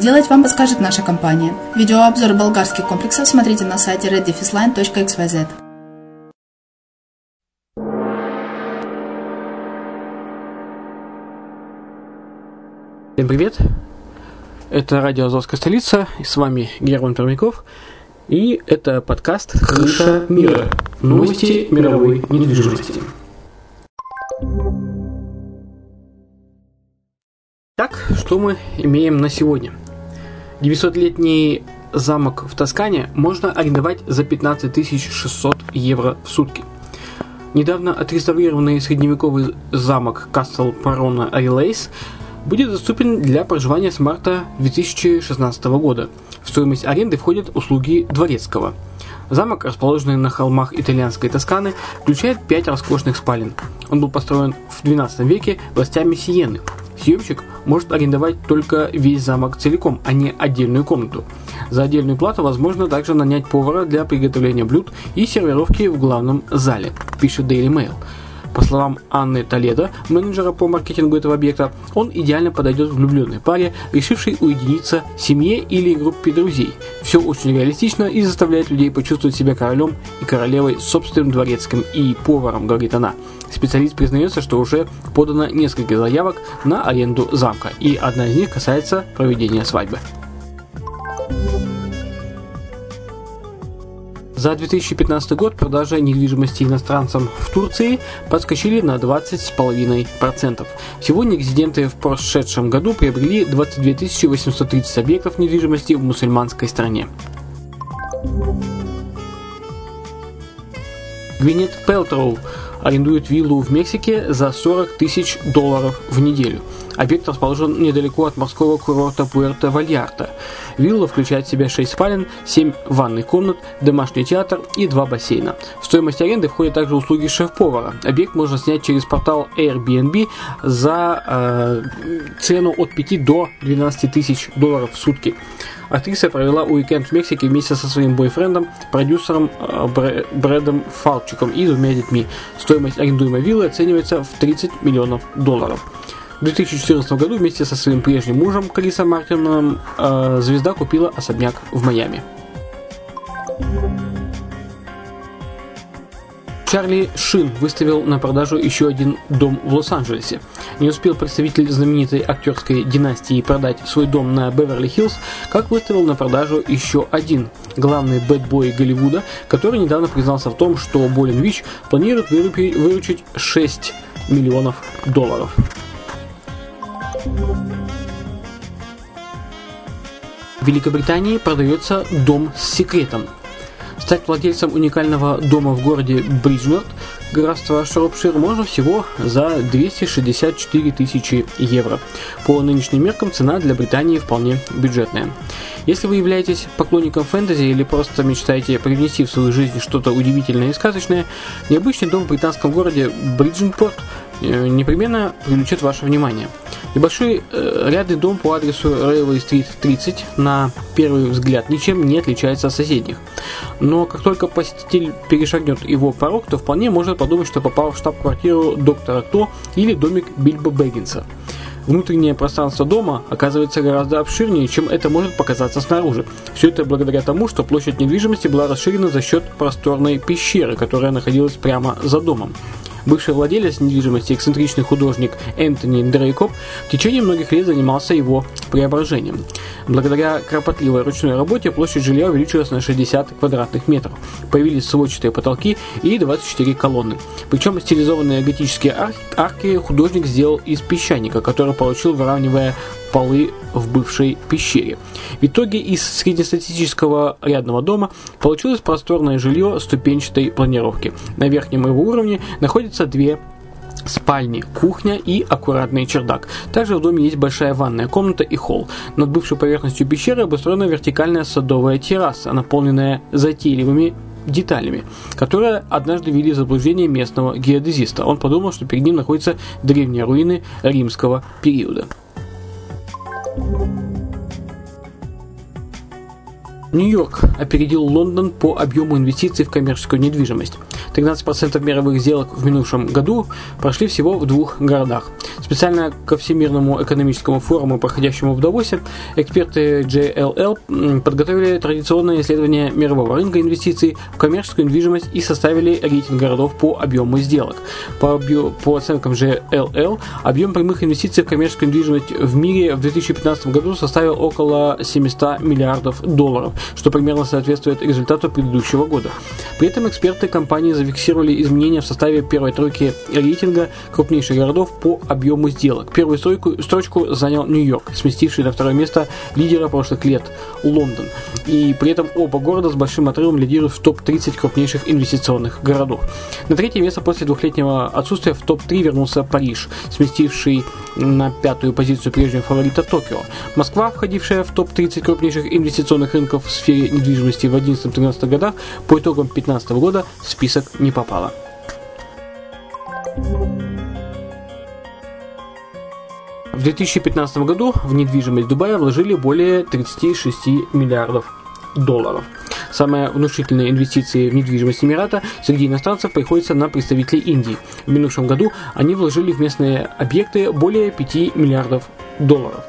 сделать, вам подскажет наша компания. Видеообзор болгарских комплексов смотрите на сайте reddefisline.xyz. Всем привет! Это радио «Азовская столица», и с вами Герман Пермяков, и это подкаст «Крыша мира. Новости мировой недвижимости». Так, что мы имеем на сегодня? 900-летний замок в Тоскане можно арендовать за 15 600 евро в сутки. Недавно отреставрированный средневековый замок Кастл Парона Релейс – будет доступен для проживания с марта 2016 года. В стоимость аренды входят услуги дворецкого. Замок, расположенный на холмах итальянской Тосканы, включает пять роскошных спален. Он был построен в 12 веке властями Сиены. Съемщик может арендовать только весь замок целиком, а не отдельную комнату. За отдельную плату возможно также нанять повара для приготовления блюд и сервировки в главном зале, пишет Daily Mail. По словам Анны Толедо, менеджера по маркетингу этого объекта, он идеально подойдет влюбленной паре, решившей уединиться, семье или группе друзей. Все очень реалистично и заставляет людей почувствовать себя королем и королевой собственным дворецким и поваром, говорит она. Специалист признается, что уже подано несколько заявок на аренду замка, и одна из них касается проведения свадьбы. За 2015 год продажи недвижимости иностранцам в Турции подскочили на 20,5%. Сегодня резиденты в прошедшем году приобрели 22 830 объектов недвижимости в мусульманской стране. Гвинет Пелтроу арендует виллу в Мексике за 40 тысяч долларов в неделю. Объект расположен недалеко от морского курорта Пуэрто-Вальярта. Вилла включает в себя 6 спален, 7 ванных комнат, домашний театр и 2 бассейна. В стоимость аренды входят также услуги шеф-повара. Объект можно снять через портал Airbnb за э, цену от 5 до 12 тысяч долларов в сутки. Актриса провела уикенд в Мексике вместе со своим бойфрендом, продюсером э, Брэдом Фалчиком и двумя детьми. Стоимость арендуемой виллы оценивается в 30 миллионов долларов. В 2014 году вместе со своим прежним мужем Крисом Мартином э, звезда купила особняк в Майами. Чарли Шин выставил на продажу еще один дом в Лос-Анджелесе. Не успел представитель знаменитой актерской династии продать свой дом на Беверли-Хиллз, как выставил на продажу еще один главный бэтбой Голливуда, который недавно признался в том, что Болин Вич планирует выручить 6 миллионов долларов. В Великобритании продается дом с секретом. Стать владельцем уникального дома в городе Бриджмерт, графство Шропшир, можно всего за 264 тысячи евро. По нынешним меркам цена для Британии вполне бюджетная. Если вы являетесь поклонником фэнтези или просто мечтаете привнести в свою жизнь что-то удивительное и сказочное, необычный дом в британском городе Бридженпорт э, непременно привлечет ваше внимание. Небольшой э, рядный дом по адресу Railway Street 30 на первый взгляд ничем не отличается от соседних. Но как только посетитель перешагнет его порог, то вполне может подумать, что попал в штаб-квартиру доктора Кто или домик Бильбо Бэггинса. Внутреннее пространство дома оказывается гораздо обширнее, чем это может показаться снаружи. Все это благодаря тому, что площадь недвижимости была расширена за счет просторной пещеры, которая находилась прямо за домом. Бывший владелец недвижимости, эксцентричный художник Энтони Дрейкоп, в течение многих лет занимался его преображением. Благодаря кропотливой ручной работе площадь жилья увеличилась на 60 квадратных метров. Появились сводчатые потолки и 24 колонны. Причем стилизованные готические арки художник сделал из песчаника, который получил, выравнивая полы в бывшей пещере. В итоге из среднестатистического рядного дома получилось просторное жилье ступенчатой планировки. На верхнем его уровне находятся две спальни, кухня и аккуратный чердак. Также в доме есть большая ванная комната и холл. Над бывшей поверхностью пещеры обустроена вертикальная садовая терраса, наполненная затейливыми деталями, которые однажды ввели в заблуждение местного геодезиста. Он подумал, что перед ним находятся древние руины римского периода. Thank you. Нью-Йорк опередил Лондон по объему инвестиций в коммерческую недвижимость. 13% мировых сделок в минувшем году прошли всего в двух городах. Специально ко Всемирному экономическому форуму, проходящему в Давосе, эксперты JLL подготовили традиционное исследование мирового рынка инвестиций в коммерческую недвижимость и составили рейтинг городов по объему сделок. По, объ... по оценкам JLL, объем прямых инвестиций в коммерческую недвижимость в мире в 2015 году составил около 700 миллиардов долларов, что примерно соответствует результату предыдущего года. При этом эксперты компании зафиксировали изменения в составе первой тройки рейтинга крупнейших городов по объему сделок. Первую стройку, строчку занял Нью-Йорк, сместивший на второе место лидера прошлых лет Лондон. И при этом оба города с большим отрывом лидируют в топ-30 крупнейших инвестиционных городов. На третье место после двухлетнего отсутствия в топ-3 вернулся Париж, сместивший на пятую позицию прежнего фаворита Токио. Москва, входившая в топ-30 крупнейших инвестиционных рынков в сфере недвижимости в 2011-2013 годах, по итогам 2015 года в список не попала. В 2015 году в недвижимость Дубая вложили более 36 миллиардов долларов. Самые внушительные инвестиции в недвижимость Эмирата среди иностранцев приходятся на представителей Индии. В минувшем году они вложили в местные объекты более 5 миллиардов долларов.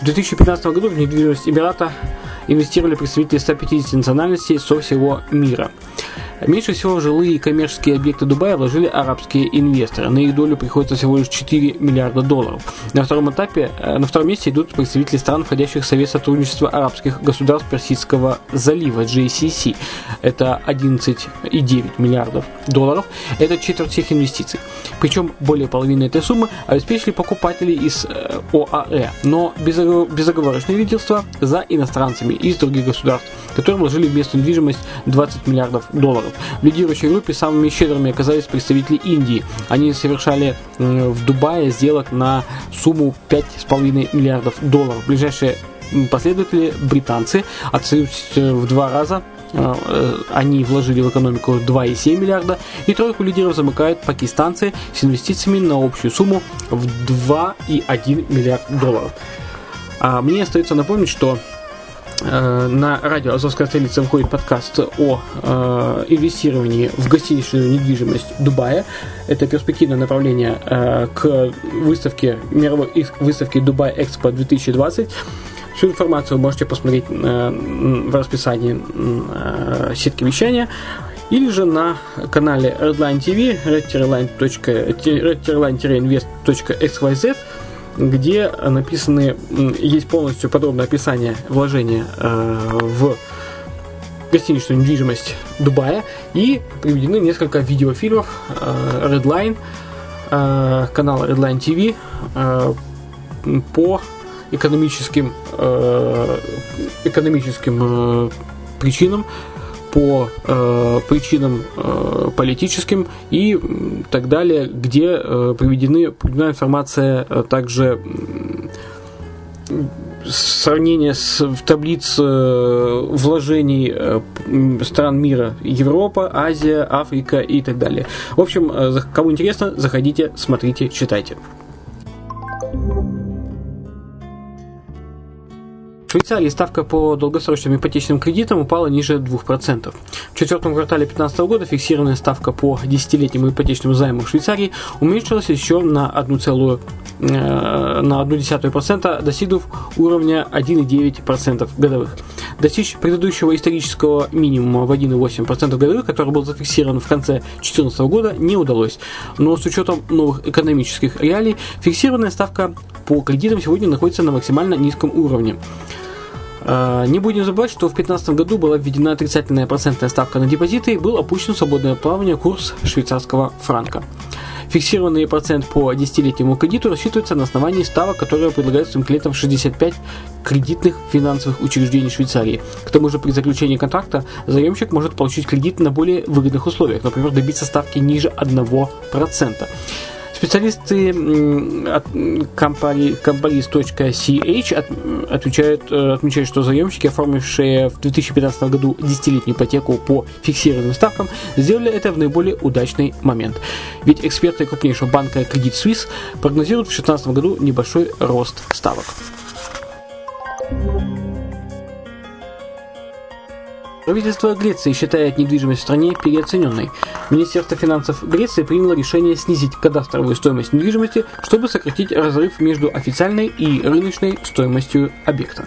В 2015 году в недвижимость Эмирата инвестировали представители 150 национальностей со всего мира. Меньше всего в жилые и коммерческие объекты Дубая вложили арабские инвесторы. На их долю приходится всего лишь 4 миллиарда долларов. На втором этапе, э, на втором месте идут представители стран, входящих в Совет сотрудничества арабских государств Персидского залива, GCC. Это 11,9 миллиардов долларов. Это четверть всех инвестиций. Причем более половины этой суммы обеспечили покупатели из э, ОАЭ, но безоговорочное лидерство за иностранцами из других государств, которые вложили в местную недвижимость 20 миллиардов долларов долларов. В лидирующей группе самыми щедрыми оказались представители Индии. Они совершали в Дубае сделок на сумму 5,5 миллиардов долларов. Ближайшие последователи британцы оценивают в два раза э, э, они вложили в экономику 2,7 миллиарда, и тройку лидеров замыкают пакистанцы с инвестициями на общую сумму в 2,1 миллиард долларов. А мне остается напомнить, что Э, на радио «Азовская столица» выходит подкаст о э, инвестировании в гостиничную недвижимость Дубая. Это перспективное направление э, к выставке, мировой выставке Дубай Экспо 2020. Всю информацию можете посмотреть э, в расписании э, сетки вещания или же на канале Redline TV red-invest.xyz где написаны, есть полностью подробное описание вложения э, в гостиничную недвижимость Дубая и приведены несколько видеофильмов э, Redline, э, канала Redline TV по экономическим, экономическим причинам, по э, причинам э, политическим и так далее, где э, приведены, приведена информация э, также э, сравнение с в таблиц э, вложений э, стран мира Европа, Азия, Африка и так далее. В общем, э, кому интересно, заходите, смотрите, читайте. Швейцарии ставка по долгосрочным ипотечным кредитам упала ниже 2%. В четвертом квартале 2015 года фиксированная ставка по десятилетним ипотечным займам в Швейцарии уменьшилась еще на 1,1%, э, на 0,1%, достигнув уровня 1,9% годовых. Достичь предыдущего исторического минимума в 1,8% годовых, который был зафиксирован в конце 2014 года, не удалось. Но с учетом новых экономических реалий, фиксированная ставка по кредитам сегодня находится на максимально низком уровне. А, не будем забывать, что в 2015 году была введена отрицательная процентная ставка на депозиты и был опущен свободное плавание курс швейцарского франка. Фиксированный процент по десятилетнему кредиту рассчитывается на основании ставок, которые предлагают своим клиентам 65 кредитных финансовых учреждений Швейцарии. К тому же при заключении контракта заемщик может получить кредит на более выгодных условиях, например, добиться ставки ниже 1%. Специалисты от Comparis.ch отвечают, э, отмечают, что заемщики, оформившие в 2015 году десятилетнюю ипотеку по фиксированным ставкам, сделали это в наиболее удачный момент. Ведь эксперты крупнейшего банка Credit Suisse прогнозируют в 2016 году небольшой рост ставок. Правительство Греции считает недвижимость в стране переоцененной. Министерство финансов Греции приняло решение снизить кадастровую стоимость недвижимости, чтобы сократить разрыв между официальной и рыночной стоимостью объекта.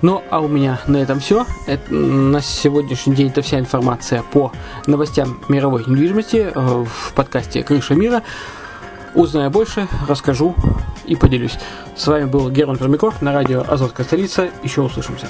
Ну, а у меня на этом все. Это, на сегодняшний день это вся информация по новостям мировой недвижимости э, в подкасте «Крыша мира». Узнаю больше, расскажу и поделюсь. С вами был Герман Пермяков на радио «Азовская столица». Еще услышимся.